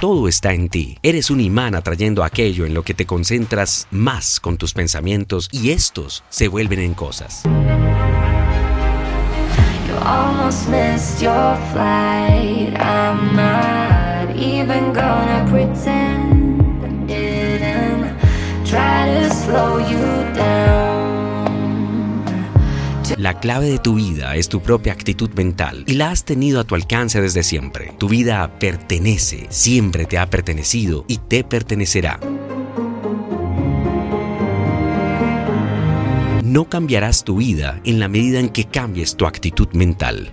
Todo está en ti. Eres un imán atrayendo aquello en lo que te concentras más con tus pensamientos y estos se vuelven en cosas. La clave de tu vida es tu propia actitud mental y la has tenido a tu alcance desde siempre. Tu vida pertenece, siempre te ha pertenecido y te pertenecerá. No cambiarás tu vida en la medida en que cambies tu actitud mental.